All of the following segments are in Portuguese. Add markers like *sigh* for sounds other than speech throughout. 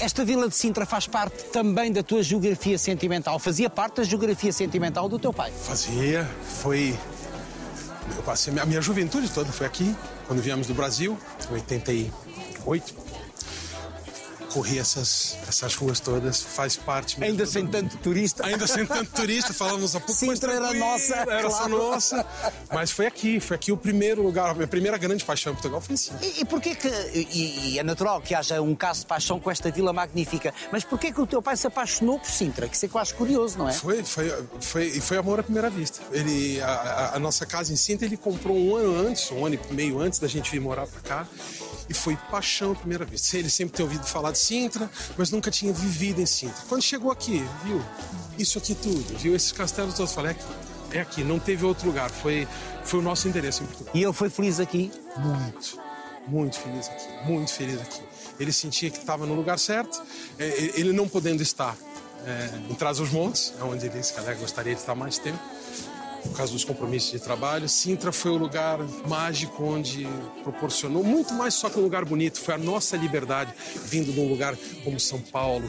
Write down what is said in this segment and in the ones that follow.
Esta vila de Sintra faz parte também da tua geografia sentimental. Fazia parte da geografia sentimental do teu pai. Fazia, foi. Eu passei a minha juventude toda foi aqui, quando viemos do Brasil, em 88 corri essas, essas ruas todas, faz parte. Ainda sem tanto turista. Ainda sem tanto turista, falamos há pouco Sintra era nossa. Era claro. só nossa. Mas foi aqui, foi aqui o primeiro lugar, a minha primeira grande paixão em Portugal foi assim. E, e porquê que. E, e é natural que haja um caso de paixão com esta vila magnífica, mas porquê que o teu pai se apaixonou por Sintra? Que isso é quase curioso, não é? Foi, foi, foi, e foi amor à primeira vista. Ele, a, a- a nossa casa em Sintra, ele comprou um ano antes, um ano e meio antes da gente vir morar pra cá. E foi paixão à primeira vista. Ele sempre tinha ouvido falar de Sintra, mas nunca tinha vivido em Sintra. Quando chegou aqui, viu isso aqui tudo, viu esses castelos todos, falei, é aqui, é aqui, não teve outro lugar. Foi, foi o nosso endereço em Portugal. E ele foi feliz aqui. Muito, muito feliz aqui, muito feliz aqui. Ele sentia que estava no lugar certo, é, é, ele não podendo estar é, em Trás-os-Montes, é onde ele disse que gostaria de estar mais tempo, por causa dos compromissos de trabalho. Sintra foi o lugar mágico onde proporcionou muito mais só que um lugar bonito, foi a nossa liberdade vindo de um lugar como São Paulo,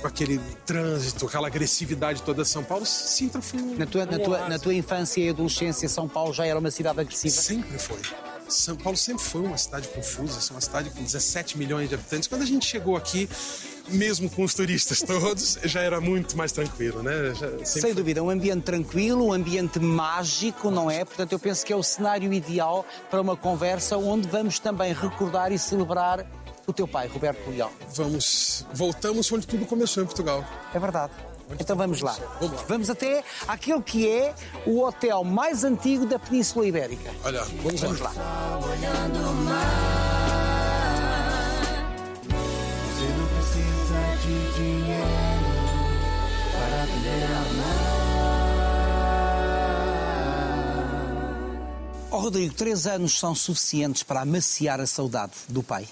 com aquele trânsito, aquela agressividade toda de São Paulo. Sintra foi um, Na tua, na, tua, na tua infância e adolescência, São Paulo já era uma cidade agressiva? Sempre foi. São Paulo sempre foi uma cidade confusa, uma cidade com 17 milhões de habitantes. Quando a gente chegou aqui, mesmo com os turistas todos, já era muito mais tranquilo, né? Já sempre Sem dúvida, um ambiente tranquilo, um ambiente mágico, não é? Portanto, eu penso que é o cenário ideal para uma conversa onde vamos também recordar e celebrar o teu pai, Roberto Leal. Vamos, voltamos onde tudo começou em Portugal. É verdade. Então vamos lá. Vamos lá. Vamos até àquele que é o hotel mais antigo da Península Ibérica. Olha, vamos, Vamos lá. lá. De dinheiro para aprender a amar. Ó Rodrigo, três anos são suficientes para amaciar a saudade do pai?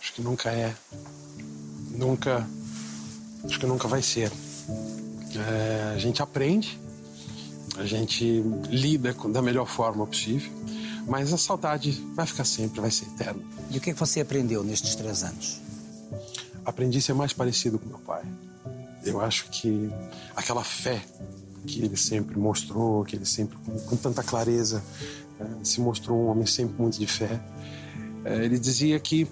Acho que nunca é. Nunca. Acho que nunca vai ser. É, a gente aprende, a gente lida da melhor forma possível, mas a saudade vai ficar sempre, vai ser eterna. E o que é que você aprendeu nestes três anos? Aprendi a ser mais parecido com meu pai. Eu acho que aquela fé que ele sempre mostrou, que ele sempre, com, com tanta clareza, eh, se mostrou um homem sempre muito de fé. Eh, ele dizia que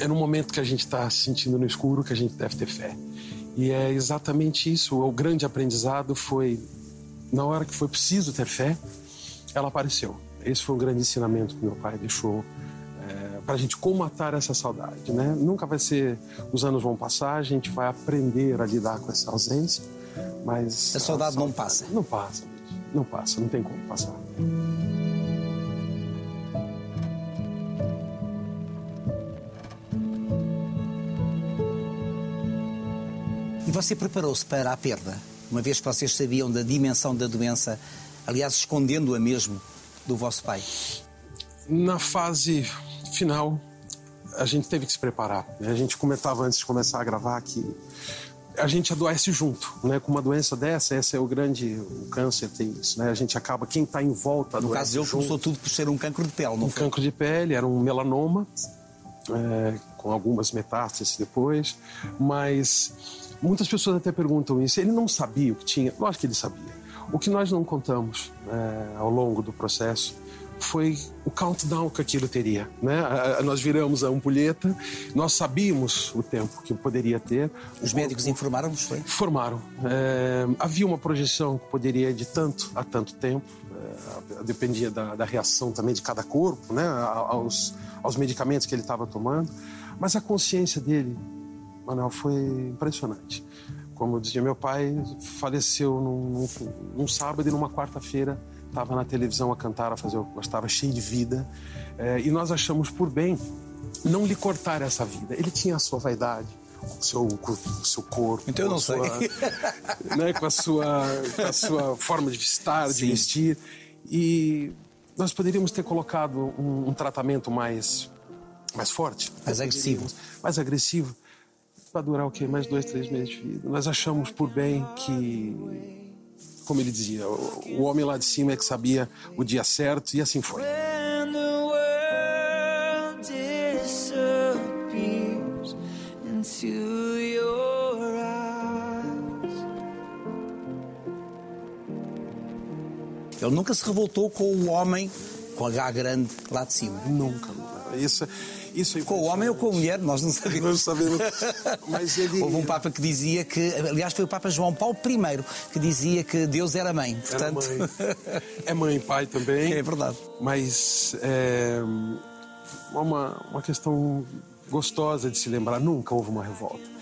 é no momento que a gente está se sentindo no escuro que a gente deve ter fé. E é exatamente isso. O grande aprendizado foi, na hora que foi preciso ter fé, ela apareceu. Esse foi um grande ensinamento que meu pai deixou para a gente comatar essa saudade, né? Nunca vai ser, os anos vão passar, a gente vai aprender a lidar com essa ausência, mas A saudade não passa. Não passa, não passa, não tem como passar. E você preparou-se para a perda, uma vez que vocês sabiam da dimensão da doença, aliás, escondendo-a mesmo do vosso pai? Na fase final, a gente teve que se preparar. né? A gente comentava antes de começar a gravar que a gente adoece junto, né? Com uma doença dessa, esse é o grande, o câncer tem isso, né? A gente acaba, quem está em volta No adoece caso dele, junto. começou tudo por ser um cancro de pele, não um foi? cancro de pele, era um melanoma, é, com algumas metástases depois, mas muitas pessoas até perguntam isso. Ele não sabia o que tinha? Lógico que ele sabia. O que nós não contamos é, ao longo do processo foi o countdown que aquilo teria. Né? Nós viramos a ampulheta, nós sabíamos o tempo que poderia ter. Os O médicos informaram-vos, foi? Formaram. É, havia uma projeção que poderia de tanto a tanto tempo. É, dependia da, da reação também de cada corpo, né, aos, aos medicamentos que ele estava tomando. Mas a consciência dele, Manuel, foi impressionante. Como dizia meu pai, faleceu num, num, num sábado e numa quarta-feira estava na televisão a cantar, a fazer o que gostava, cheio de vida. É, e nós achamos por bem não lhe cortar essa vida. Ele tinha a sua vaidade, o seu, com o seu corpo. Então eu não sei. sua- né, com, a sua, com a sua forma de estar, de Sim. vestir. E nós poderíamos ter colocado um, um tratamento mais, mais forte. Mais agressivo. Mais agressivo. Para durar o quê? Mais dois, três meses de vida. Nós achamos por bem que, como ele dizia, o, homem lá de cima é que sabia o dia certo e assim foi. Ele nunca se revoltou com o homem com H grande lá de cima. Nunca. Isso, isso é Com o homem ou com a mulher, nós não sabemos. Não sabemos. *laughs* Mas ele. Houve um Papa que dizia que, aliás, foi o Papa João Paulo I que dizia que Deus era mãe. Era Portanto, mãe. É mãe e pai também. é verdade. Mas é uma, uma questão gostosa de se lembrar. Nunca houve uma revolta.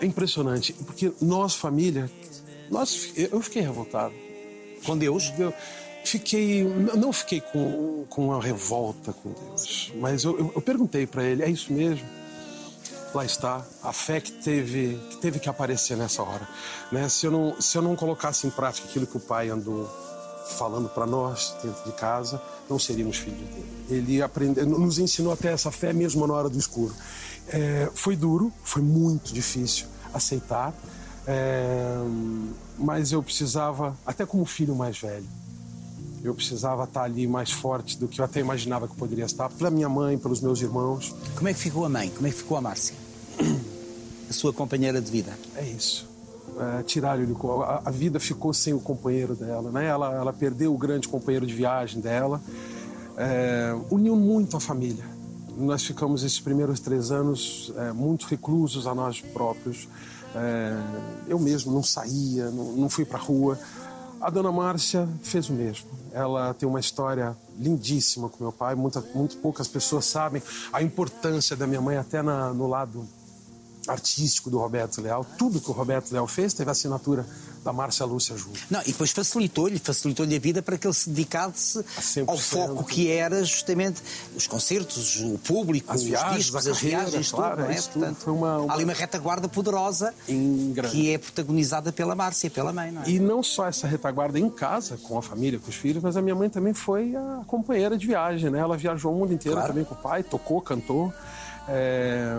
É impressionante, porque nós, família, nós, eu fiquei revoltado. Com Deus. Eu fiquei, não fiquei com, com uma revolta com Deus, mas eu, eu, perguntei para ele: é isso mesmo? Lá está a fé que teve que teve que aparecer nessa hora, né? Se eu não se eu não colocasse em prática aquilo que o pai andou falando para nós dentro de casa, não seríamos filhos dele. Ele aprendeu, nos ensinou até essa fé mesmo na hora do escuro. É, foi duro, foi muito difícil aceitar, é, mas eu precisava, até como filho mais velho, eu precisava estar ali mais forte do que eu até imaginava que poderia estar, pela minha mãe, pelos meus irmãos. Como é que ficou a mãe? Como é que ficou a Márcia? A sua companheira de vida. É isso. É, Tiraram-lhe o- a, a vida ficou sem o companheiro dela, né? Ela, ela perdeu o grande companheiro de viagem dela. É, uniu muito a família. Nós ficamos esses primeiros três anos é, muito reclusos a nós próprios. É, eu mesmo não saía, não, não fui para rua. A dona Márcia fez o mesmo. Ela tem uma história lindíssima com meu pai. Muita, muito poucas pessoas sabem a importância da minha mãe até na, no lado artístico do Roberto Leal. Tudo que o Roberto Leal fez teve assinatura da Márcia Lúcia junto. Não, e depois facilitou-lhe, facilitou-lhe a vida para que ele se dedicasse 100%. ao foco que era justamente os concertos, o público, As os viagens, discos, a as carreira, viagens, claro, tudo, não é? Portanto, Foi uma- uma- Há ali uma retaguarda poderosa que é protagonizada pela Márcia, pela mãe, não é? E não só essa retaguarda em casa, com a família, com os filhos, mas a minha mãe também foi a companheira de viagem, né? Ela viajou o mundo inteiro Claro. também com o pai, tocou, cantou. É,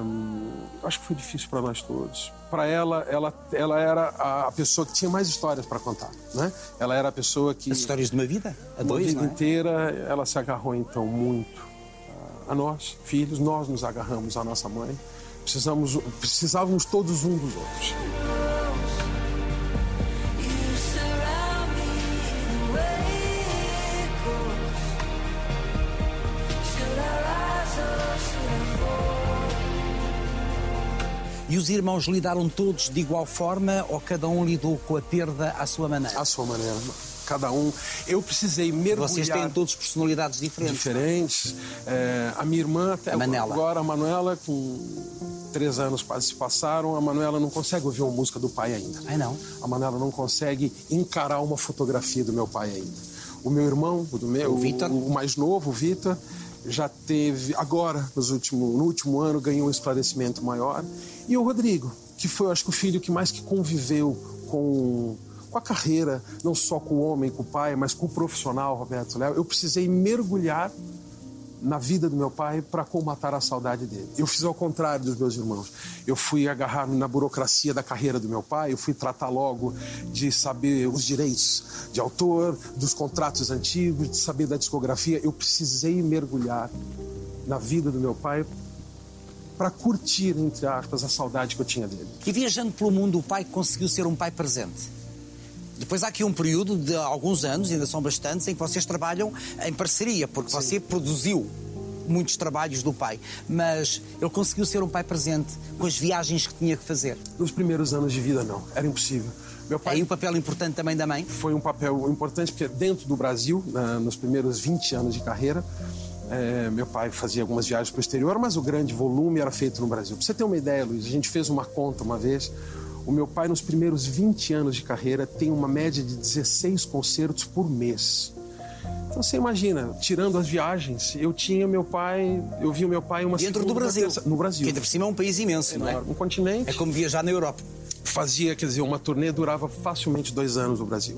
acho que foi difícil para nós todos. Para ela, ela, ela era a pessoa que tinha mais histórias para contar, né? Ela era a pessoa que As histórias de uma vida, a uma dois, vida não é? inteira ela se agarrou então muito a nós, filhos, nós nos agarramos à nossa mãe. Precisamos, precisávamos todos um dos outros. E os irmãos lidaram todos de igual forma ou cada um lidou com a perda à sua maneira? À sua maneira, cada um. Eu precisei mergulhar. Vocês têm todos personalidades diferentes. diferentes. É, a minha irmã, até A Manela. agora, a Manuela, com três anos quase se passaram, a Manuela não consegue ouvir uma música do pai ainda. Ai, não? A Manuela não consegue encarar uma fotografia do meu pai ainda. O meu irmão, o, do meu, O Vitor? o mais novo, o Vitor, já teve, agora, nos último, no último ano, ganhou um esclarecimento maior. E o Rodrigo, que foi, acho que, o filho que mais que conviveu com, com a carreira, não só com o homem, com o pai, mas com o profissional, Roberto Léo. Eu precisei mergulhar na vida do meu pai para colmatar a saudade dele. Eu fiz ao contrário dos meus irmãos. Eu fui agarrar na burocracia da carreira do meu pai, eu fui tratar logo de saber os direitos de autor, dos contratos antigos, de saber da discografia. Eu precisei mergulhar na vida do meu pai para curtir, entre aspas, a saudade que eu tinha dele. E viajando pelo mundo, o pai conseguiu ser um pai presente. Depois há aqui um período de alguns anos, ainda são bastantes, em que vocês trabalham em parceria, porque você produziu muitos trabalhos do pai, mas ele conseguiu ser um pai presente com as viagens que tinha que fazer. Nos primeiros anos de vida, não. Era impossível. Meu pai Aí o papel importante também da mãe. foi um papel importante porque dentro do Brasil, na- nos primeiros 20 anos de carreira, é, meu pai fazia algumas viagens para o exterior, mas o grande volume era feito no Brasil. Para você ter uma ideia, Luiz, a gente fez uma conta uma vez. O meu pai, nos primeiros 20 anos de carreira, tem uma média de 16 concertos por mês. Então você imagina, tirando as viagens, eu tinha meu pai, eu vi o meu pai uma Dentro do Brasil. terça- no Brasil. Que por cima é um país imenso, não é? Um continente É como viajar na Europa. fazia, quer dizer, uma turnê durava facilmente dois anos no Brasil.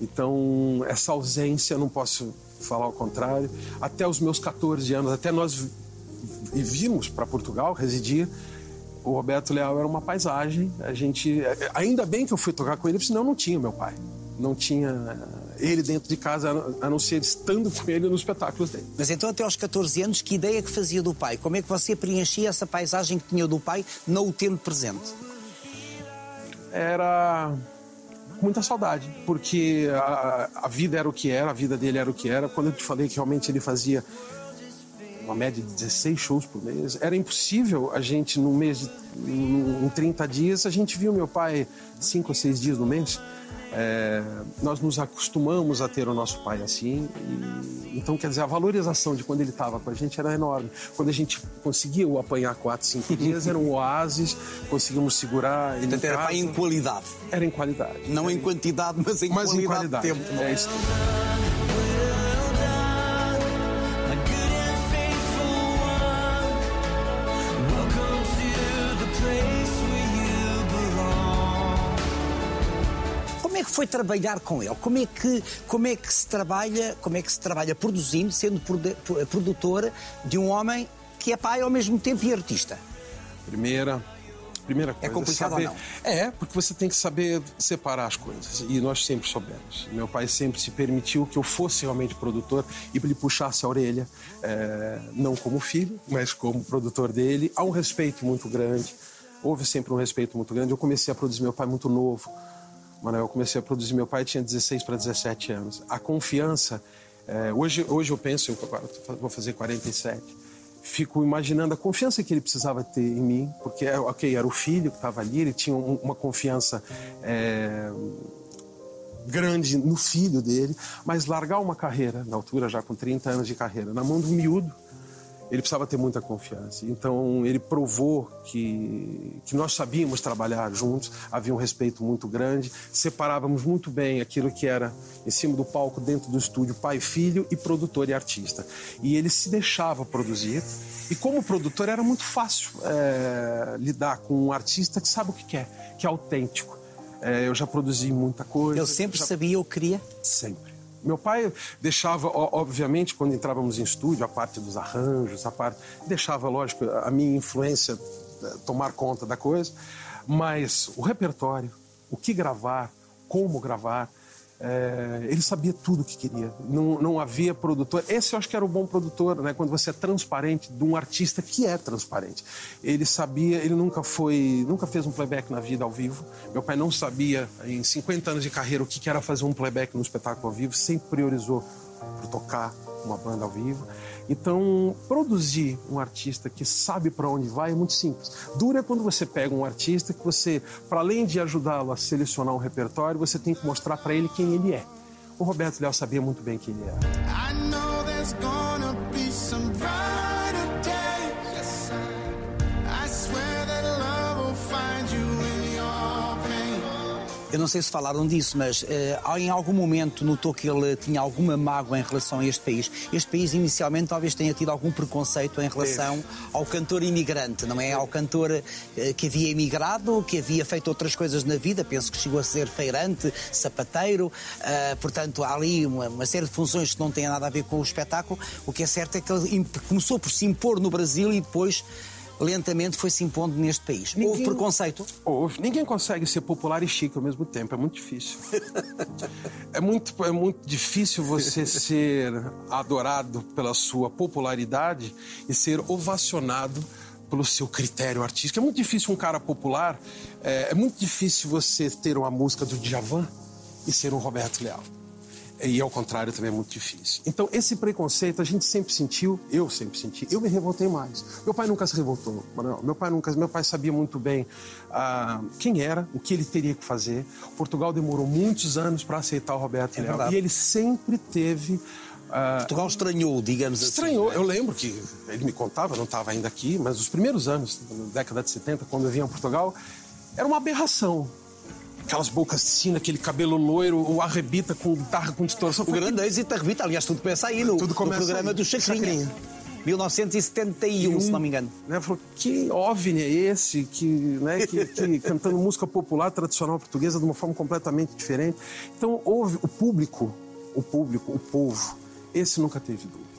Então, essa ausência, não posso falar o contrário. Até os meus 14 anos, até nós vi- vi- vimos para Portugal residir, o Roberto Leal era uma paisagem. A gente, ainda bem que eu fui tocar com ele, porque senão eu não tinha meu pai. Não tinha. ele dentro de casa, a não- ser estando com ele nos espetáculos dele. Mas então, até aos 14 anos, que ideia que fazia do pai? Como é que você preenchia essa paisagem que tinha do pai, não o tendo presente? era com muita saudade, porque a, a vida era o que era, a vida dele era o que era. Quando eu te falei que realmente ele fazia uma média de 16 shows por mês, era impossível a gente, num mês, de, em 30 dias, a gente viu meu pai cinco ou seis dias no mês. É, nós nos acostumamos a ter o nosso pai assim, e- então quer dizer, a valorização de quando ele estava com a gente era enorme. Quando a gente conseguia o apanhar quatro, cinco dias, era um *laughs* oásis, conseguimos segurar. ele em Portanto, era pai em qualidade. Era em qualidade. Não em quantidade, mas em Mas em qualidade, qualidade. de tempo. É é? isso. Foi trabalhar com ele? Como é que, como é que se trabalha, como é que se trabalha produzindo, sendo produ- produtor de um homem que é pai ao mesmo tempo e artista? Primeira, primeira coisa. complicado saber, ou não? É, porque você tem que saber separar as coisas. E nós sempre soubemos. Meu pai sempre se permitiu que eu fosse realmente produtor e ele puxasse a orelha, é, não como filho, mas como produtor dele. Há um respeito muito grande. Houve sempre um respeito muito grande. Eu comecei a produzir meu pai muito novo. Manuel, eu comecei a produzir meu pai, tinha 16 para 17 anos. A confiança, é, hoje, hoje eu penso, eu agora vou fazer 47, fico imaginando a confiança que ele precisava ter em mim, porque, ok, era o filho que estava ali, ele tinha um- uma confiança é, grande no filho dele, mas largar uma carreira, na altura já com 30 anos de carreira, na mão do miúdo, ele precisava ter muita confiança. Então, ele provou que, que nós sabíamos trabalhar juntos, havia um respeito muito grande, separávamos muito bem aquilo que era em cima do palco, dentro do estúdio, pai, filho e produtor e artista. E ele se deixava produzir. E como produtor, era muito fácil é, lidar com um artista que sabe o que quer, que é autêntico. É, eu já produzi muita coisa. Ele sempre já... sabia o que queria? Sempre. Meu pai deixava, obviamente, quando entrávamos em estúdio, a parte dos arranjos, a parte. deixava, lógico, a minha influência eh, tomar conta da coisa, mas o repertório, o que gravar, como gravar, eh, ele sabia tudo o que queria. Não, não havia produtor. Esse eu acho que era o bom produtor, né? Quando você é transparente de um artista que é transparente. Ele sabia, ele nunca foi, nunca fez um playback na vida ao vivo. Meu pai não sabia, em 50 anos de carreira, o que era fazer um playback no espetáculo ao vivo. Sempre priorizou por tocar uma banda ao vivo. Então, produzir um artista que sabe para onde vai é muito simples. Dura é quando você pega um artista que você, para além de ajudá-lo a selecionar um repertório, você tem que mostrar para ele quem ele é. O Roberto Leal sabia muito bem quem ele era. I know Eu não sei se falaram disso, mas eh, em algum momento notou que ele tinha alguma mágoa em relação a este país. Este país inicialmente talvez tenha tido algum preconceito em relação ao cantor imigrante, não é? Ao cantor eh, que havia emigrado, que havia feito outras coisas na vida, penso que chegou a ser feirante, sapateiro, eh, portanto há ali uma, uma série de funções que não têm nada a ver com o espetáculo. O que é certo é que ele começou por se impor no Brasil e depois lentamente foi se impondo neste país. Houve Ninguém- preconceito? Houve. Ninguém consegue ser popular e chique ao mesmo tempo, é muito difícil. *laughs* é, muito, é muito difícil você ser adorado pela sua popularidade e ser ovacionado pelo seu critério artístico. É muito difícil um cara popular, é, é muito difícil você ter uma música do Djavan e ser um Roberto Leal. E ao contrário também é muito difícil. Então, esse preconceito a gente sempre sentiu, eu sempre senti. Eu me revoltei mais. Meu pai nunca se revoltou, Manuel. Meu pai nunca, meu pai sabia muito bem ah, quem era, o que ele teria que fazer. Portugal demorou muitos anos para aceitar o Roberto É Leal. E ele sempre teve ah, Portugal estranhou, digamos assim. Estranhou. Eu lembro que ele me contava, não estava ainda aqui, mas os primeiros anos, na década de 70, quando eu vinha a Portugal, era uma aberração. Aquelas bocas sina, aquele cabelo loiro, o arrebita com guitarra com distorção. O grande êxito da revista, aliás, tudo começa aí no, Tudo no programa aí. do Chacrinha. Chacrinha. 1971, se não me engano. Né, falou, que OVNI é esse que, né, que, que *laughs* cantando música popular tradicional portuguesa de uma forma completamente diferente. Então houve o público, o público, o povo, esse nunca teve dúvida.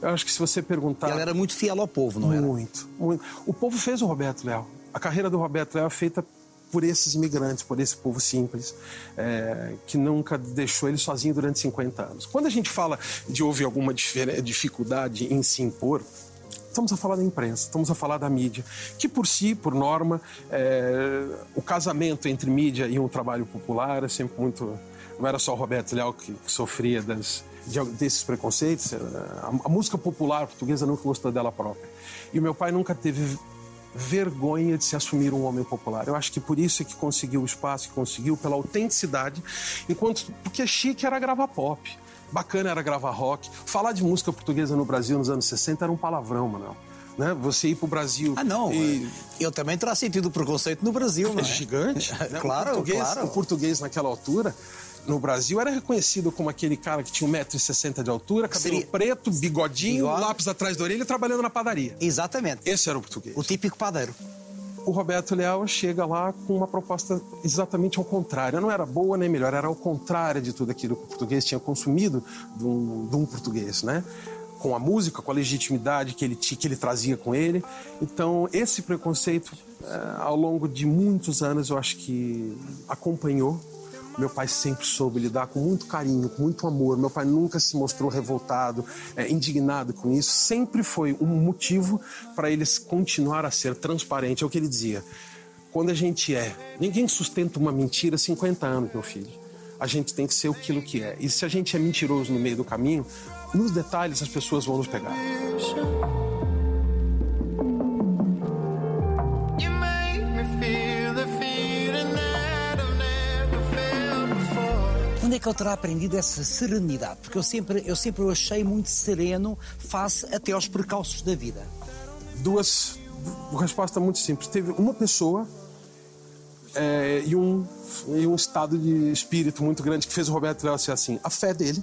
Eu acho que se você perguntar... Ela era muito fiel ao povo, não era? Muito, muito. O povo fez o Roberto Leal. A carreira do Roberto Leal é feita por esses imigrantes, por esse povo simples, é, que nunca deixou ele sozinho durante 50 anos. Quando a gente fala de houve alguma dificuldade em se impor, Estamos a falar da imprensa, estamos a falar da mídia, que por si, por norma, é, o casamento entre mídia e um trabalho popular é sempre muito. Não era só o Roberto Leal que, que sofria das, de- desses preconceitos, a, a música popular portuguesa nunca gostou dela própria. E o meu pai nunca teve vergonha de se assumir um homem popular. Eu acho que por isso é que conseguiu o espaço que conseguiu, pela autenticidade, enquanto porque chique era gravar pop, bacana era gravar rock. Falar de música portuguesa no Brasil nos anos 60 era um palavrão, Manuel. Né? Você ir pro Brasil Ah, não. e... Ele também terá sentido preconceito no Brasil, É é? gigante. *laughs* né? Claro, o português, claro. O português naquela altura, no Brasil, era reconhecido como aquele cara que tinha 1,60m de altura, cabelo Seria- preto, bigodinho, Bigode. lápis atrás da orelha trabalhando na padaria. Exatamente. Esse era o português. O típico padeiro. o Roberto Leal chega lá com uma proposta exatamente ao contrário. Não era boa nem melhor, era ao contrário de tudo aquilo que o português tinha consumido de um, de um português, né? Com a música, com a legitimidade que ele, que ele trazia com ele. Então, esse preconceito, eh, ao longo de muitos anos, eu acho que acompanhou. Meu pai sempre soube lidar com muito carinho, com muito amor. Meu pai nunca se mostrou revoltado, eh, indignado com isso. Sempre foi um motivo para eles continuar a ser transparente. É o que ele dizia. Quando a gente é, ninguém sustenta uma mentira 50 anos, meu filho. A gente tem que ser aquilo que é. E se a gente é mentiroso no meio do caminho, nos detalhes as pessoas vão nos pegar. Onde é que ele terá aprendido essa serenidade? Porque eu sempre, eu sempre o achei muito sereno face até aos percalços da vida. duas uma resposta muito simples teve uma pessoa é, e um e um estado de espírito muito grande que fez o Roberto Leal ser assim a fé dele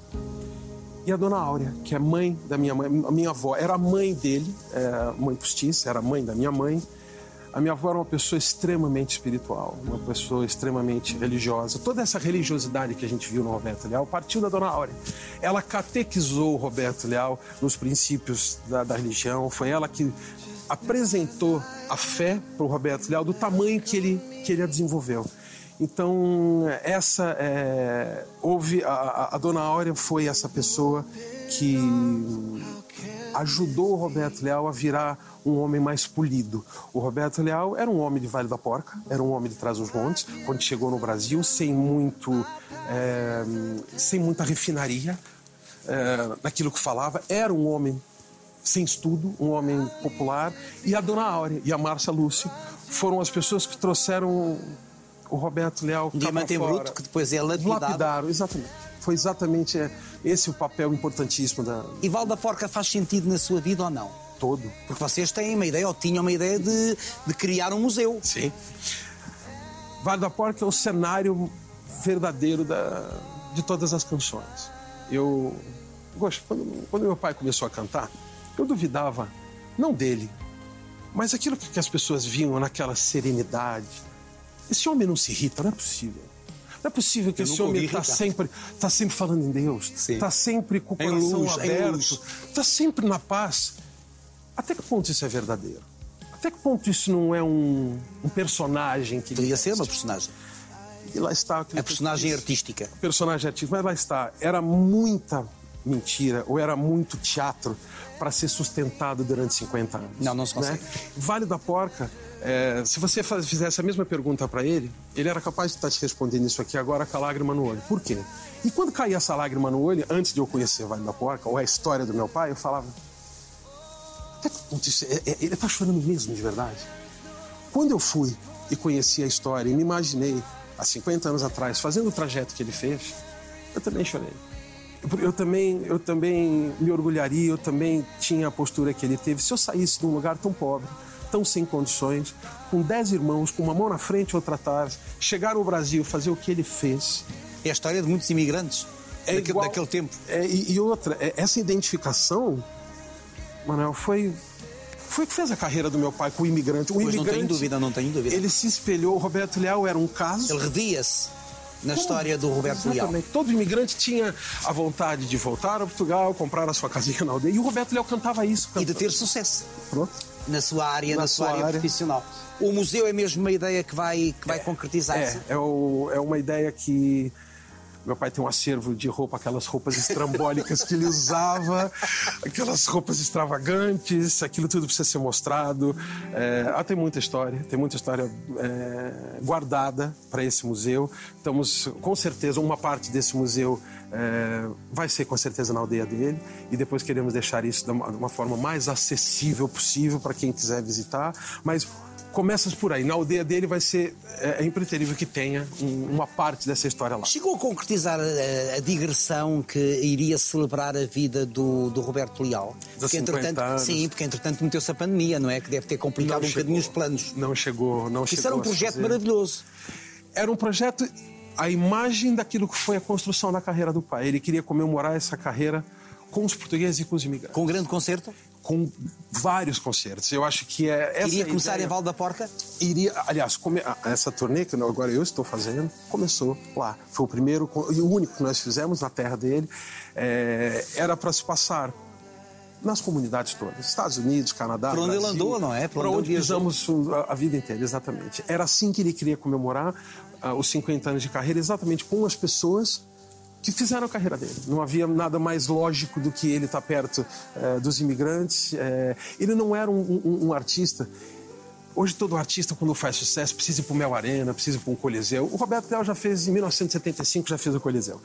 e a dona Áurea que é mãe da minha mãe a minha avó era a mãe dele é, mãe postiça era mãe da minha mãe a minha avó era uma pessoa extremamente espiritual, uma pessoa extremamente religiosa. Toda essa religiosidade que a gente viu no Roberto Leal partiu da Dona Áurea. Ela catequizou o Roberto Leal nos princípios da, da religião. Foi ela que apresentou a fé para o Roberto Leal do tamanho que ele, que ele a desenvolveu. Então, essa é, houve a, a- Dona Áurea foi essa pessoa que ajudou o Roberto Leal a virar um homem mais polido. O Roberto Leal era um homem de Vale da Porca, era um homem de Trás os Montes, quando chegou no Brasil, sem muito, é, sem muita refinaria é, naquilo que falava, era um homem sem estudo, um homem popular, e a Dona Áurea e a Márcia Lúcio foram as pessoas que trouxeram o Roberto Leal diamante em fora. bruto que depois é lapidado. Lapidaram, exatamente. Foi exatamente é, esse o papel importantíssimo da E Val da Porca faz sentido na sua vida ou não? todo. Porque vocês têm uma ideia, ou tinham uma ideia de, de criar um museu. Sim. Vale da Porca é o cenário verdadeiro da, de todas as canções. Eu, gosto, quando, quando meu pai começou a cantar, eu duvidava, não dele, mas aquilo que as pessoas viam naquela serenidade. Esse homem não se irrita, não é possível. Não é possível que Eu esse homem está sempre, tá sempre falando em Deus, está sempre com o coração luz, aberto, está sempre na paz. Até que ponto isso é verdadeiro? Até que ponto isso não é um, um personagem que Podia ser uma veste? personagem. E lá está A eu personagem artística. Personagem artístico, mas lá está. Era muita mentira ou era muito teatro para ser sustentado durante 50 anos. Não, não se consegue. né? Vale da Porca, é, se você fizesse a mesma pergunta para ele, ele era capaz de estar te respondendo isso aqui agora com a lágrima no olho. Por quê? E quando caía essa lágrima no olho, antes de eu conhecer Vale da Porca, ou a história do meu pai, eu falava. Até que ponto isso ele está chorando mesmo de verdade? Quando eu fui e conheci a história e me imaginei há 50 anos atrás fazendo o trajeto que ele fez, eu também chorei. Eu também, eu também me orgulharia, eu também tinha a postura que ele teve. Se eu saísse de um lugar tão pobre, tão sem condições, com 10 irmãos, com uma mão na frente e outra atrás, chegar ao Brasil, fazer o que ele fez, É a história de muitos imigrantes daque- igual- daquele tempo. É, e, outra, é, essa identificação, Manuel, foi foi que fez a carreira do meu pai com o imigrante. O Pois, não imigrante, tenho dúvida, não tenho dúvida. Ele se espelhou, o Roberto Leal era um caso. Ele revia-se na Como? história do Roberto Leal. Exatamente. Todo imigrante tinha a vontade de voltar a Portugal, comprar a sua casinha na aldeia. E o Roberto Leal cantava isso. E de cantava. ter sucesso. Pronto. Na sua área, na, Na sua sua área, área. profissional. O museu é mesmo uma ideia que vai, que vai concretizar-se. É, é, o- é uma ideia que. Meu pai tem um acervo de roupa, aquelas roupas estrambólicas que ele *laughs* usava, aquelas roupas extravagantes, aquilo tudo precisa ser mostrado. É, ah, tem muita história, tem muita história é, guardada para esse museu. Estamos, com certeza, uma parte desse museu é, vai ser com certeza na aldeia dele e depois queremos deixar isso de uma, de uma forma mais acessível possível para quem quiser visitar. Mas começas por aí. Na aldeia dele vai ser é, é impreterível que tenha um- uma parte dessa história lá. Chegou a concretizar a, a digressão que iria celebrar a vida do, do Roberto Leal? 50 anos. Sim, porque entretanto meteu-se a pandemia, não é? Que deve ter complicado um chegou- bocadinho os planos. Não chegou, não Isso chegou era um projeto fazer. maravilhoso. Era um projeto, a imagem daquilo que foi a construção da carreira do pai. Ele queria comemorar essa carreira com os portugueses e com os imigrantes. Com um grande concerto. Com vários concertos. Eu acho que é essa Iria começar ideia. em Val da Porca? Iria, aliás, come- essa turnê que agora eu estou fazendo começou lá. Foi o primeiro e o único que nós fizemos na terra dele. É, era para se passar nas comunidades todas, Estados Unidos, Canadá, Por onde ele Brasil, andou, não é? Por Por onde onde ele pisamos a vida inteira, exatamente. Era assim que ele queria comemorar ah, os 50 anos de carreira, exatamente com as pessoas que fizeram a carreira dele. Não havia nada mais lógico do que ele estar perto eh, dos imigrantes. eh, ele não era um, um- um artista. Hoje todo artista, quando faz sucesso, precisa ir para o Mel Arena, precisa ir para um Coliseu. O Roberto Leal já fez, em 1975, já fez o Coliseu.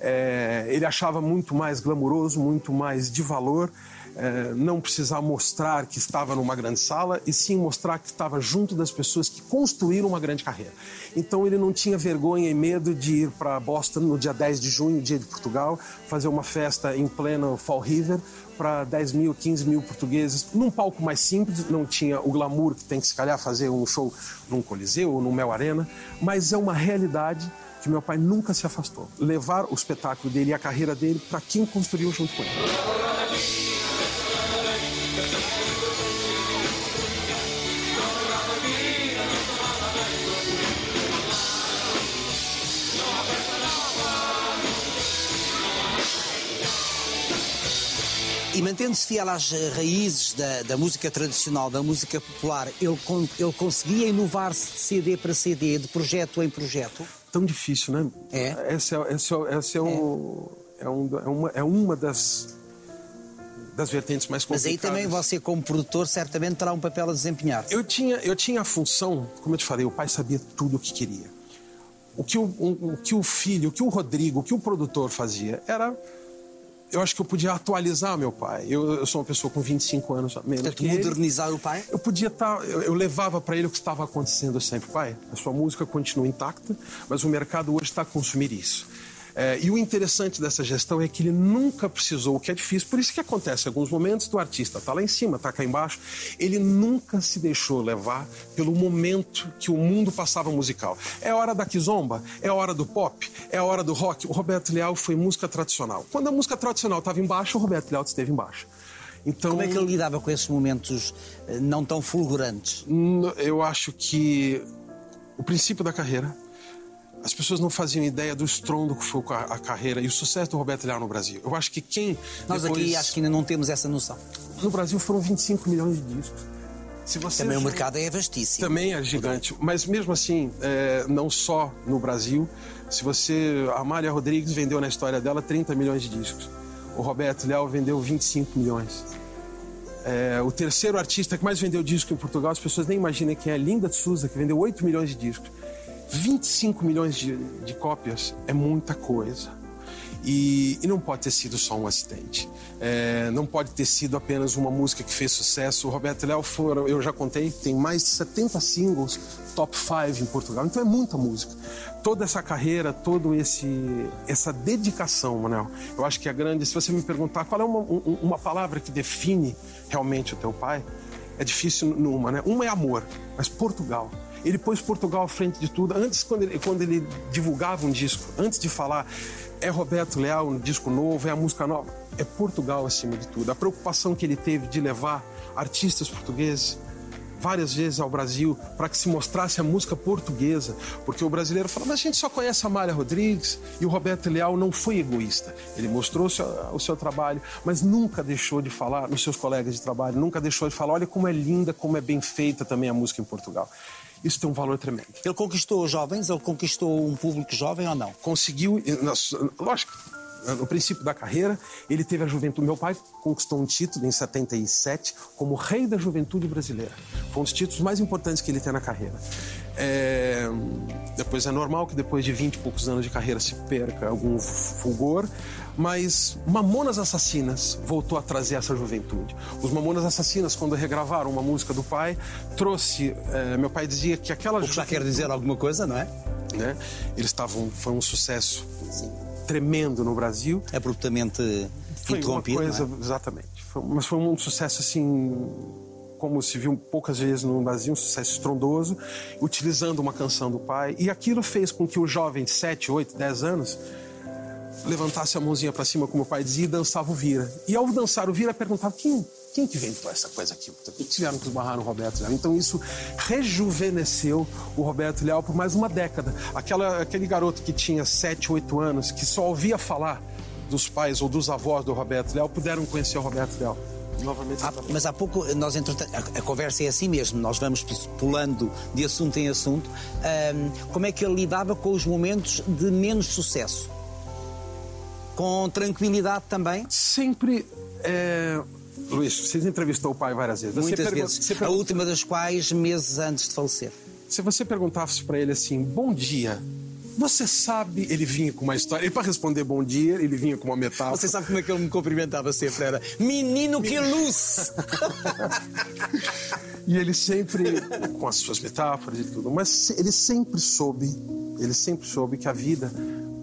Eh, ele achava muito mais glamuroso, muito mais de valor, eh, não precisar mostrar que estava numa grande sala, e sim mostrar que estava junto das pessoas que construíram uma grande carreira. Então ele não tinha vergonha e medo de ir para Boston no dia 10 de junho, dia de Portugal, fazer uma festa em pleno Fall River para 10 mil, 15 mil portugueses, num palco mais simples, não tinha o glamour que tem que se calhar fazer um show num Coliseu ou num Mel Arena, mas é uma realidade que meu pai nunca se afastou. Levar o espetáculo dele e a carreira dele para quem construiu junto com ele. Mantendo-se fiel às eh, raízes da, da música tradicional, da música popular, ele, ele conseguia inovar-se de CD para CD, de projeto em projeto. Tão difícil, né? É. Esse é, é, esse é, um, é, um- é uma, é uma das, das vertentes mais Mas complicadas. aí também você, como produtor, certamente terá um papel a desempenhar. Eu tinha, eu tinha a função, como eu te falei, o pai sabia tudo o que queria. O que o, o, o que o filho, o que o Rodrigo, o que o produtor fazia era. Eu acho que eu podia atualizar meu pai. Eu, eu sou uma pessoa com 25 anos a menos Portanto, que ele. modernizar o pai. Eu podia estar, eu, eu levava para ele o que estava acontecendo sempre. Pai, a sua música continua intacta, mas o mercado hoje está a consumir isso. É, e o interessante dessa gestão é que ele nunca precisou, o que é difícil, por isso que acontece em alguns momentos do artista tá lá em cima, tá cá embaixo, ele nunca se deixou levar pelo momento que o mundo passava musical. É hora da kizomba, é hora do pop, é a hora do rock. O Roberto Leal foi música tradicional. Quando a música tradicional estava embaixo, o Roberto Leal esteve embaixo. Então, Como é que ele lidava com esses momentos eh, não tão fulgurantes? Eu acho que o princípio da carreira, as pessoas não faziam ideia do estrondo que foi a carreira e o sucesso do Roberto Leal no Brasil. Eu acho que quem. Nós depois- aqui acho que ainda não temos essa noção. No Brasil foram 25 milhões de discos. Se você Também o mercado é vastíssimo. também é gigante, mas mesmo assim, é, não só no Brasil. Se você. A Amália Rodrigues vendeu na história dela 30 milhões de discos. O Roberto Leal vendeu 25 milhões. É, o terceiro artista que mais vendeu disco em Portugal, as pessoas nem imaginam quem é Linda de Souza, que vendeu 8 milhões de discos. 25 milhões de, de cópias é muita coisa. E, e não pode ter sido só um acidente. É, não pode ter sido apenas uma música que fez sucesso. O Roberto Léo foram, eu já contei, tem mais de 70 singles top 5 em Portugal. Então é muita música. Toda essa carreira, toda essa dedicação, Manel. Eu acho que é grande. Se você me perguntar qual é uma, um- uma palavra que define realmente o teu pai, é difícil numa, né? Uma é amor, mas Portugal. Ele pôs Portugal à frente de tudo. Antes, quando ele, quando ele divulgava um disco, antes de falar é Roberto Leal, um disco novo, é a música nova, é Portugal acima de tudo. A preocupação que ele teve de levar artistas portugueses várias vezes ao Brasil para que se mostrasse a música portuguesa, porque o brasileiro fala, mas a gente só conhece a Amália Rodrigues e o Roberto Leal não foi egoísta. Ele mostrou o seu, o seu trabalho, mas nunca deixou de falar nos seus colegas de trabalho, nunca deixou de falar, olha como é linda, como é bem feita também a música em Portugal. Isso tem um valor tremendo. Ele conquistou jovens, ele conquistou um público jovem ou não? conseguiu, lógico, no princípio da carreira, ele teve a juventude. Meu pai conquistou um título em 77 como rei da juventude brasileira. Foi um dos títulos mais importantes que ele tem na carreira. É, depois é normal que depois de 20 e poucos anos de carreira se perca algum fulgor, mas Mamonas Assassinas voltou a trazer essa juventude. Os Mamonas Assassinas, quando regravaram uma música do pai, trouxe. é, meu pai dizia que aquela O que já quer dizer alguma coisa, não é? né? Eles estavam, foi um sucesso tremendo no Brasil. Abruptamente Foi interrompido. uma coisa, é? exatamente. Foi- mas foi um sucesso assim, como se viu poucas vezes no Brasil, um sucesso estrondoso, utilizando uma canção do pai. E aquilo fez com que o jovem de 7, 8, 10 anos levantasse a mãozinha para cima, como o pai dizia, e dançava o vira. E ao dançar o vira, perguntava quem, quem que inventou essa coisa aqui? Por que tiveram que esbarrar no Roberto Leal? Então isso rejuvenesceu o Roberto Leal por mais uma década. Aquela, aquele garoto que tinha 7, 8 anos, que só ouvia falar dos pais ou dos avós do Roberto Leal, puderam conhecer o Roberto Leal. Novamente. Há- mas há pouco, nós entretanto, a, a conversa é assim mesmo, nós vamos pulando de assunto em assunto. Ahm, como é que ele lidava com os momentos de menos sucesso? Com tranquilidade também? Sempre. É... Luís, você entrevistou o pai várias vezes. Muitas vezes. você A última das quais meses antes de falecer. Se você perguntasse para ele assim, bom dia, você sabe, ele vinha com uma história. E para responder bom dia, ele vinha com uma metáfora. Você sabe como é que ele me cumprimentava sempre? Era menino que luz! *laughs* E ele sempre, com as suas metáforas e tudo, mas ele sempre soube, ele sempre soube que a vida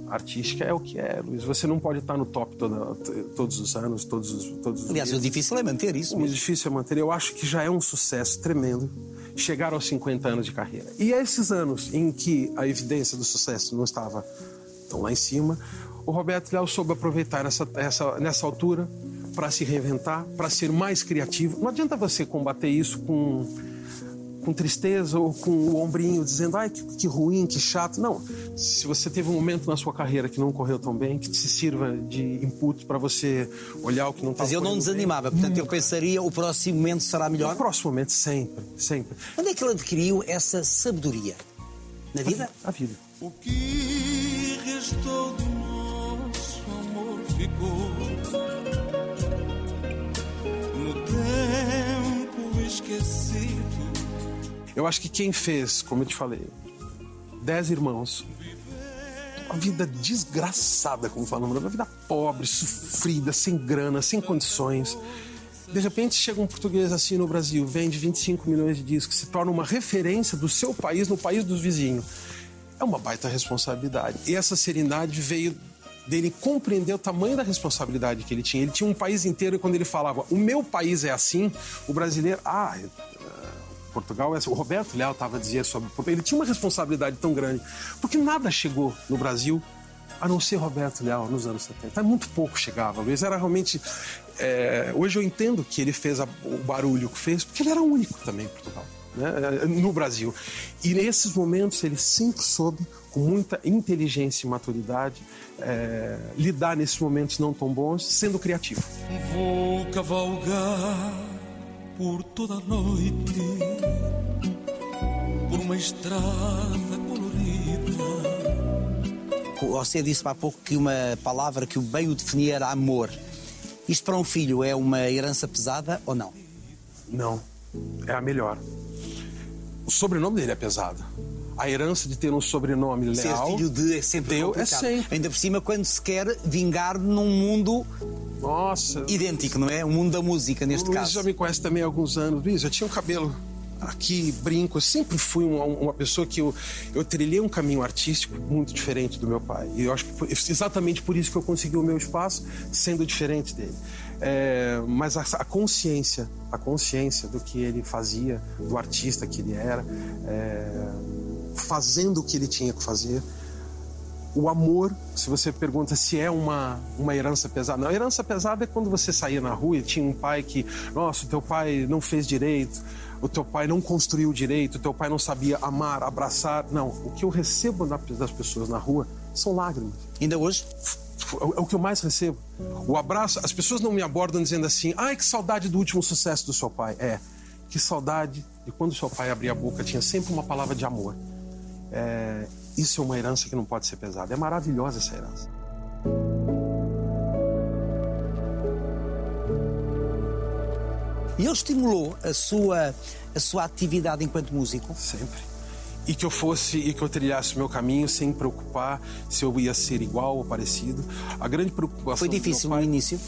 artística é o que é, Luiz. Você não pode estar no top toda- todos os anos, todos os, todos os Aliás, o difícil é manter isso. O difícil é manter. Eu acho que já é um sucesso tremendo chegar aos 50 anos de carreira. E esses anos em que a evidência do sucesso não estava tão lá em cima, o Roberto Leal soube aproveitar essa, essa, nessa altura para se reinventar, para ser mais criativo. Não adianta você combater isso com, com tristeza ou com o ombrinho dizendo, ai, que, que ruim, que chato. Não. Se você teve um momento na sua carreira que não correu tão bem, que te sirva de input para você olhar o que não está Mas ele não desanimava, portanto ele pensaria o próximo momento será no melhor. próximo momento, sempre, sempre. Onde é que ele adquiriu essa sabedoria? Na vida? A vida. O que restou do nosso amor ficou no tempo esquecido. Eu acho que quem fez, como eu te falei, dez irmãos, uma vida desgraçada, como falamos, uma vida pobre, sofrida, sem grana, sem condições. De repente chega um português assim no Brasil, vende 25 milhões de discos, se torna uma referência do seu país no país dos vizinhos. É uma baita responsabilidade. E essa serenidade veio dele compreender o tamanho da responsabilidade que ele tinha. Ele tinha um país inteiro e quando ele falava, o meu país é assim, o brasileiro, ah, Portugal é. O Roberto Leal estava a dizer sobre Portugal. Ele tinha uma responsabilidade tão grande, porque nada chegou no Brasil a não ser Roberto Leal nos anos 70. Muito pouco chegava, Luiz. Era realmente. é, Hoje eu entendo que ele fez a- o barulho que fez, porque ele era único também em Portugal, né? É, no Brasil. E nesses momentos ele sempre soube, com muita inteligência e maturidade, é, lidar nesses momentos não tão bons, sendo criativo. Vou cavalgar por toda a noite por uma estrada colorida. Você disse há pouco que uma palavra que bem o definia era amor. Isto para um filho é uma herança pesada ou não? Não, é a melhor. O sobrenome dele é pesado. A herança de ter um sobrenome Ser leal. filho de é sempre Deu, é complicado. sempre. Ainda por cima quando se quer vingar num mundo Nossa. idêntico, não é? O mundo da música, o neste Luiz caso. já me conhece também há alguns anos. Luiz, eu tinha um cabelo aqui, brinco. Eu sempre fui uma, uma pessoa que eu, eu trilhei um caminho artístico muito diferente do meu pai. E eu acho que foi exatamente por isso que eu consegui o meu espaço, sendo diferente dele. É, mas a, a consciência, a consciência do que ele fazia, do artista que ele era, é, fazendo o que ele tinha que fazer, o amor, se você pergunta se é uma, uma herança pesada. Não, a herança pesada é quando você saía na rua e tinha um pai que, nossa, o teu pai não fez direito, o teu pai não construiu direito, o teu pai não sabia amar, abraçar. Não, o que eu recebo das pessoas na rua são lágrimas. Ainda hoje? É o que eu mais recebo. O abraço, as pessoas não me abordam dizendo assim, ai, que saudade do último sucesso do seu pai. É, que saudade de quando seu pai abria a boca, tinha sempre uma palavra de amor. É, isso é uma herança que não pode ser pesada. É maravilhosa essa herança. E ele estimulou a sua, a sua atividade enquanto músico? Sempre. E que eu fosse e que eu trilhasse o meu caminho sem preocupar se eu ia ser igual ou parecido. A grande preocupação. Foi difícil pai... no início?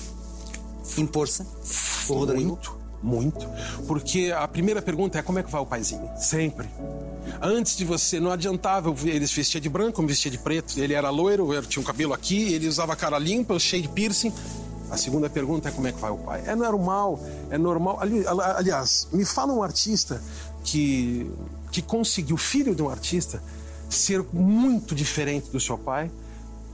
Impor-se? O Rodrigo? Muito. Porque a primeira pergunta é como é que vai o paizinho? Sempre. Antes de você, não adiantava, eles vestia de branco, eu vestia de preto. Ele era loiro, eu tinha um cabelo aqui, ele usava cara limpa, cheio de piercing. A segunda pergunta é como é que vai o pai? É normal, é normal. Ali, aliás, me fala um artista que, que conseguiu, filho de um artista, ser muito diferente do seu pai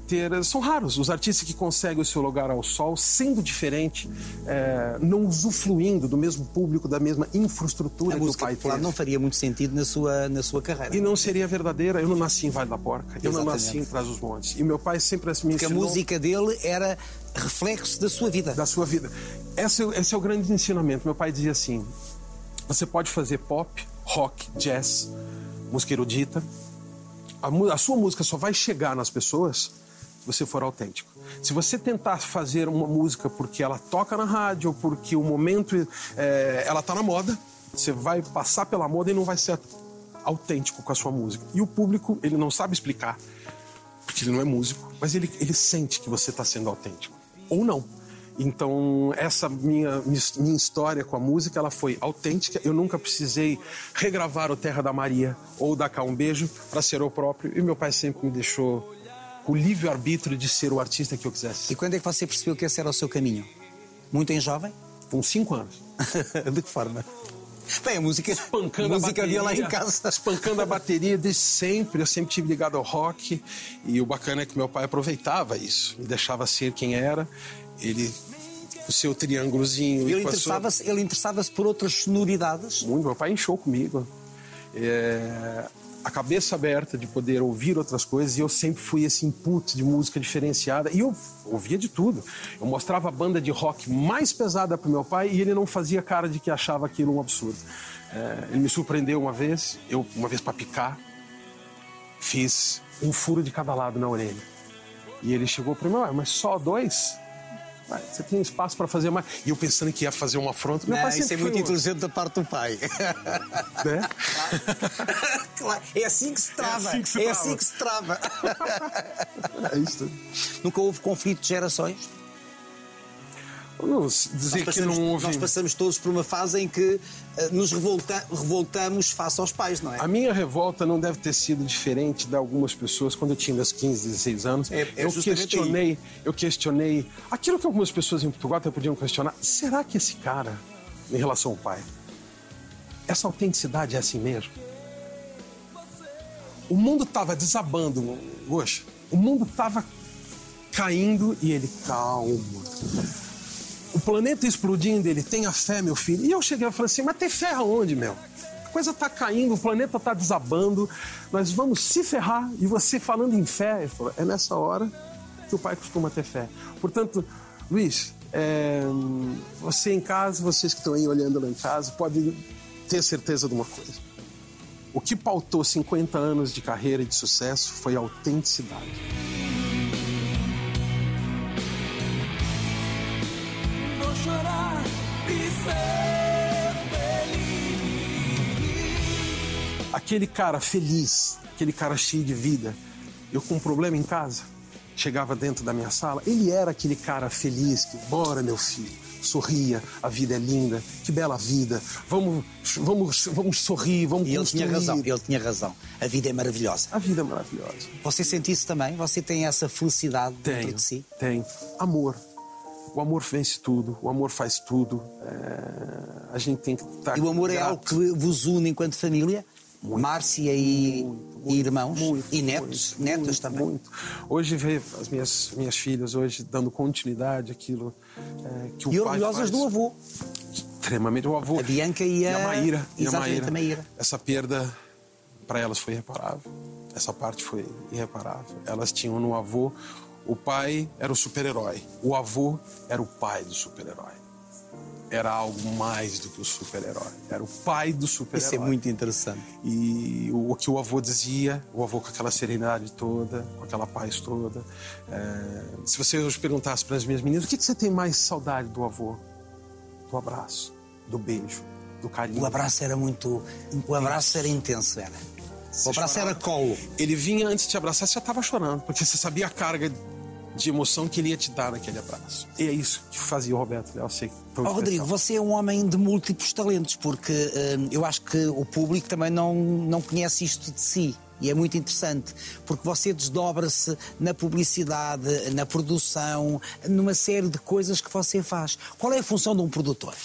ter. São raros os artistas que conseguem o seu lugar ao sol, sendo diferente, é, não usufruindo do mesmo público, da mesma infraestrutura a que o pai popular não faria muito sentido na sua, na sua carreira. E não seria verdadeira. Eu não nasci em Vale da Porca, eu não nasci em Trás os Montes. E meu pai sempre me Porque ensinou... a música dele era reflexo da sua vida. Da sua vida. Esse, é esse é o grande ensinamento. Meu pai dizia assim: você pode fazer pop, rock, jazz, música erudita. A, a sua música só vai chegar nas pessoas você for autêntico. Se você tentar fazer uma música porque ela toca na rádio ou porque o momento é, ela está na moda, você vai passar pela moda e não vai ser autêntico com a sua música. E o público, ele não sabe explicar, porque ele não é músico, mas ele, ele sente que você está sendo autêntico. Ou não. Então, essa minha, minha história com a música, ela foi autêntica. Eu nunca precisei regravar o Terra da Maria ou dar cá um beijo para ser o próprio. E meu pai sempre me deixou o livre-arbítrio de ser o artista que eu quisesse. E quando é que você percebeu que esse era o seu caminho? Muito em jovem? Com cinco anos. *laughs* de que forma? Bem, a música, espancando a música a bateria, lá em casa. Espancando a bateria desde sempre. Eu sempre tive ligado ao rock. E o bacana é que meu pai aproveitava isso. Me deixava ser quem era. Ele o seu triângulozinho. Ele interessava-se sua... interessava por outras sonoridades? Muito. Meu pai encheu comigo. É a cabeça aberta de poder ouvir outras coisas e eu sempre fui esse input de música diferenciada e eu ouvia de tudo. Eu mostrava a banda de rock mais pesada para meu pai e ele não fazia cara de que achava aquilo um absurdo. É, ele me surpreendeu uma vez, eu uma vez para picar, fiz um furo de cada lado na orelha. E ele chegou para mim, mas só dois? Você tem espaço para fazer mais. E eu pensando que ia fazer uma afronta. Meu isso é muito inteligente da parte do pai. Né? *laughs* é assim que se trava. É assim que se, é assim que se trava. *laughs* É isso. Nunca houve conflito de gerações? Dizer passamos, que não houve... Nós passamos todos por uma fase em que uh, nos revolta, revoltamos face aos pais, não é? A minha revolta não deve ter sido diferente de algumas pessoas quando eu tinha meus 15, 16 anos. É, é eu questionei, aí. eu questionei aquilo que algumas pessoas em Portugal até podiam questionar. Será que esse cara, em relação ao pai, essa autenticidade é assim mesmo? O mundo estava desabando, Goxa. O mundo estava caindo e ele, calma o planeta explodindo, ele tenha fé, meu filho. E eu cheguei e falei assim, mas ter fé aonde, meu? A coisa tá caindo, o planeta tá desabando, nós vamos se ferrar. E você falando em fé, ele falou, é nessa hora que o pai costuma ter fé. Portanto, Luiz, é, você em casa, vocês que estão aí olhando lá em casa, podem ter certeza de uma coisa. O que pautou 50 anos de carreira e de sucesso foi a autenticidade. Aquele cara feliz, aquele cara cheio de vida, eu com um problema em casa, chegava dentro da minha sala, ele era aquele cara feliz que, bora meu filho, sorria, a vida é linda, que bela vida, vamos, vamos, vamos sorrir, vamos e construir. ele tinha razão, ele tinha razão, a vida é maravilhosa. A vida é maravilhosa. Você sente isso também? Você tem essa felicidade tenho, dentro de si? Tem. Amor. O amor vence tudo, o amor faz tudo. É... A gente tem que estar. E o amor é algo que vos une enquanto família? Márcia e, e irmãos? Muito, e netos? muito, Netas muito, também? Muito. Hoje ver as minhas, minhas filhas hoje dando continuidade àquilo é, que o E pai orgulhosas faz. do avô. Extremamente. O avô. A Bianca e a- Maíra. E a Exatamente, Maíra. a Maíra. Essa perda para elas foi irreparável. Essa parte foi irreparável. Elas tinham no avô. O pai era o super-herói. O avô era o pai do super-herói. Era algo mais do que o super-herói. Era o pai do super-herói. Isso é muito interessante. E o, que o avô dizia, o avô com aquela serenidade toda, com aquela paz toda. É, se você hoje perguntasse para as minhas meninas, o que, que você tem mais saudade do avô? Do abraço, do beijo, do carinho. O abraço era muito. O abraço era intenso, era. O abraço chorava. era colo. Ele vinha antes de te abraçar, você já estava chorando, porque você sabia a carga de emoção que ele ia te dar naquele abraço. E é isso que fazia o Roberto Leal ser Ó, Rodrigo, você é um homem de múltiplos talentos, porque hum, eu acho que o público também não, não conhece isto de si. E é muito interessante, porque você desdobra-se na publicidade, na produção, numa série de coisas que você faz. Qual é a função de um produtor?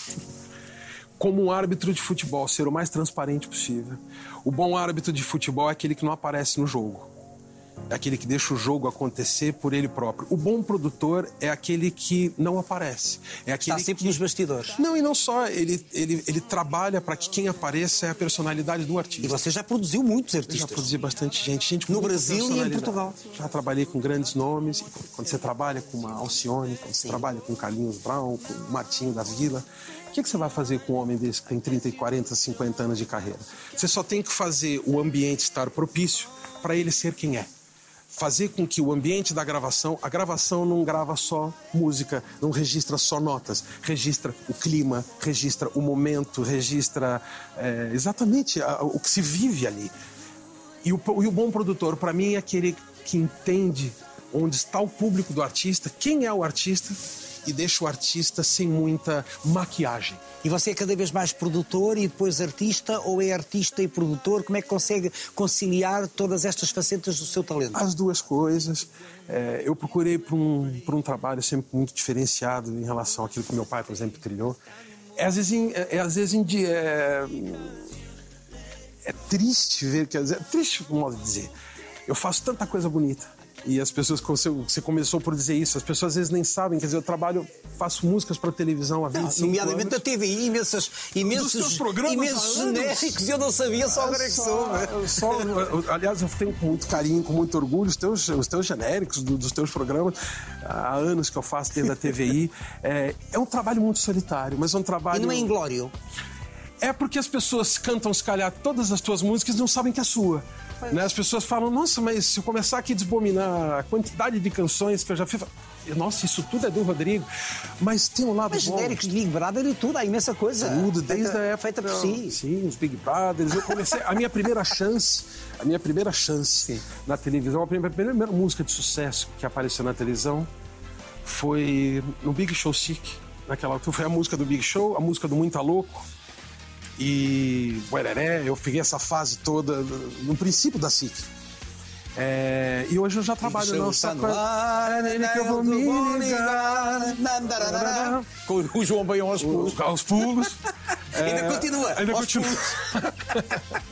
como um árbitro de futebol, ser o mais transparente possível. O bom árbitro de futebol é aquele que não aparece no jogo. É aquele que deixa o jogo acontecer por ele próprio. O bom produtor é aquele que não aparece. É aquele Está sempre que... nos bastidores. Não, e não só. Ele, ele, ele trabalha para que quem apareça é a personalidade do artista. E você já produziu muitos Eu já artistas. produzi bastante gente, gente No Brasil e em. Portugal. Já trabalhei com grandes nomes. Quando você trabalha com uma Alcione, quando você trabalha com Carlinhos Brown, com o Martinho da Vila, o que, que você vai fazer com um homem desse que tem 30, 40, 50 anos de carreira? Você só tem que fazer o ambiente estar propício para ele ser quem é. Fazer com que o ambiente da gravação, a gravação não grava só música, não registra só notas, registra o clima, registra o momento, registra é, exatamente a- o que se vive ali. E o, e o bom produtor, para mim, é aquele que entende onde está o público do artista, quem é o artista e deixa o artista sem muita maquiagem. E você é cada vez mais produtor e depois artista, ou é artista e produtor? Como é que consegue conciliar todas estas facetas do seu talento? As duas coisas. É, eu procurei por um, por um trabalho sempre muito diferenciado em relação àquilo que meu pai, por exemplo, trilhou. É às vezes, em- é, é, às vezes é, é triste ver, quer dizer, é triste o modo de dizer. Eu faço tanta coisa bonita. E as pessoas, você, você começou por dizer isso, as pessoas às vezes nem sabem, quer dizer, eu trabalho, faço músicas para televisão há 25 Nomeadamente anos. na TVI, imensas, imensos, teus programas imensos genéricos, e eu não sabia só agora é que sou. né? só- eu- *laughs* aliás, eu tenho com muito carinho, com muito orgulho os teus, os teus genéricos do- dos teus programas. Há anos que eu faço dentro da TVI. É, é um trabalho muito solitário, mas é um E trabalho. não é inglório. É porque as pessoas cantam, se calhar, todas as tuas músicas e não sabem que é sua. Né? As pessoas falam, nossa, mas se eu começar aqui a desbominar a quantidade de canções que eu já fiz. Nossa, isso tudo é do Rodrigo. Mas tem um lado Mas bom. genéricos de Big Brother e tudo, há imensa coisa. Tudo, desde feita, a época. Feita por si. Sim, os Big Brothers. Eu comecei. A minha primeira chance, a minha primeira chance na televisão, a primeira, a primeira música de sucesso que apareceu na televisão foi no Big Show Sick. Naquela altura foi a música do Big Show, a música do Muita Louco. E Buereré, eu peguei essa fase toda no princípio da SIC. É, e hoje eu já trabalho Show não, só está com no ar, Ele que eu vou me ligar. nandarará, Com o João Baião aos pulos. Os- aos pulos. Ainda É, continua. Ainda continua. *laughs*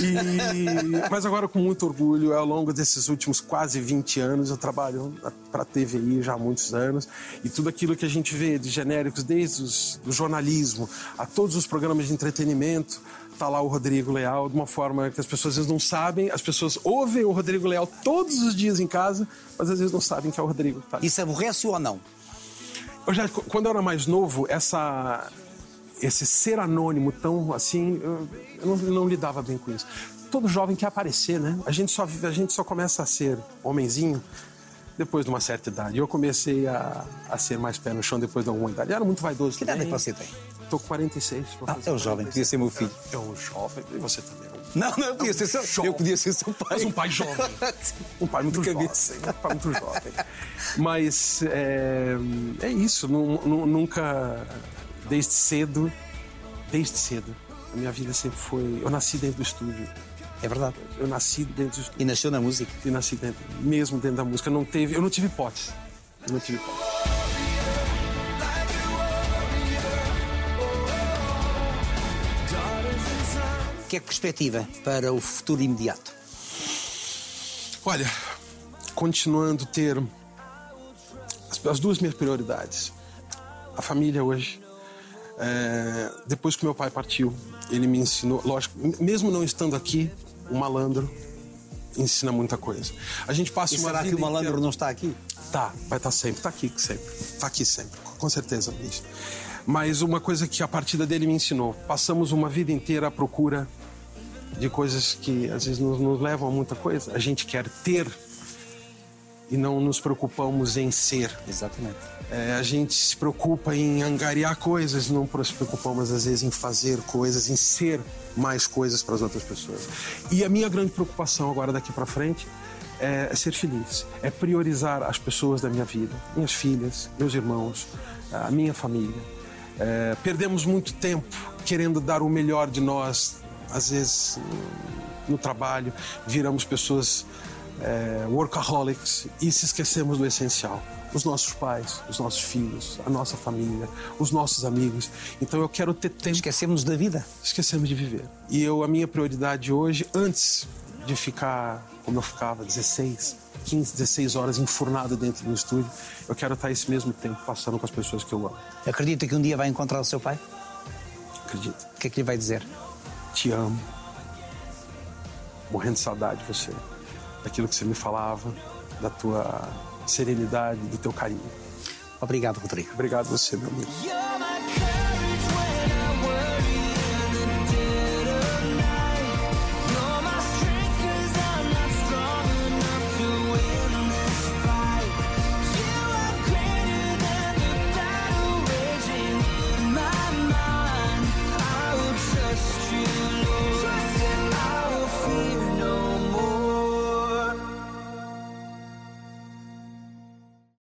E- mas agora, com muito orgulho, ao longo desses últimos quase 20 anos, eu trabalho para a TVI já há muitos anos. E tudo aquilo que a gente vê de genéricos, desde os, do jornalismo a todos os programas de entretenimento, tá lá o Rodrigo Leal, de uma forma que as pessoas às vezes não sabem. As pessoas ouvem o Rodrigo Leal todos os dias em casa, mas às vezes não sabem que é o Rodrigo que tá ali. Isso aborrece ou não? Eu já, quando eu era mais novo, essa, esse ser anônimo tão assim, eu, não, não lidava bem com isso. Todo jovem quer aparecer, né? A gente só, a gente só começa a ser homenzinho depois de uma certa idade. Eu comecei a, a ser mais pé no chão depois de alguma idade. Eu era muito vaidoso Que idade é você tem? Tô com 46. vou Ah, é um jovem, 46. podia ser meu filho. É um jovem. E você também. Não, não, eu podia ser seu, Jovem. eu podia ser seu pai. Mas um pai jovem. *laughs* Um pai muito jovem. Um pai muito jovem. Mas é, é isso. nu- nu- Nunca, desde cedo, desde cedo, a minha vida sempre foi. Eu nasci dentro do estúdio. É verdade. Eu nasci dentro do estúdio. E nasceu na música. E nasci dentro, mesmo dentro da música. Não teve, eu não tive hipótese. Eu não tive hipótese. que é que perspectiva para o futuro imediato? Olha, continuando ter as, as duas minhas prioridades. A família hoje. É, depois que meu pai partiu, ele me ensinou, lógico, mesmo não estando aqui, o malandro ensina muita coisa. A gente passa E uma será que o malandro inteira- não está aqui? Tá, vai estar sempre. Tá aqui sempre. Tá aqui sempre. Com certeza, Luiz. Mas uma coisa que a partida dele me ensinou: passamos uma vida inteira à procura de coisas que às vezes nos, nos levam a muita coisa. A gente quer ter e não nos preocupamos em ser. Exatamente. É, a gente se preocupa em angariar coisas, não se preocupamos às vezes em fazer coisas, em ser mais coisas para as outras pessoas. E a minha grande preocupação agora daqui para frente é ser feliz, é priorizar as pessoas da minha vida, minhas filhas, meus irmãos, a minha família. É, perdemos muito tempo querendo dar o melhor de nós, às vezes no trabalho, viramos pessoas é, workaholics e se esquecemos do essencial. Os nossos pais, os nossos filhos, a nossa família, os nossos amigos. Então eu quero ter tempo. Esquecemos da vida. Esquecemos de viver. E eu, a minha prioridade hoje, antes de ficar como eu ficava, 16, 15, 16 horas enfurnado dentro do estúdio, eu quero estar esse mesmo tempo passando com as pessoas que eu amo. Acredita que um dia vai encontrar o seu pai? Acredita? O que é que lhe vai dizer? Te amo. Morrendo de saudade de você. Daquilo que você me falava, da tua serenidade, do teu carinho. Obrigado, Rodrigo. Obrigado você, meu amigo.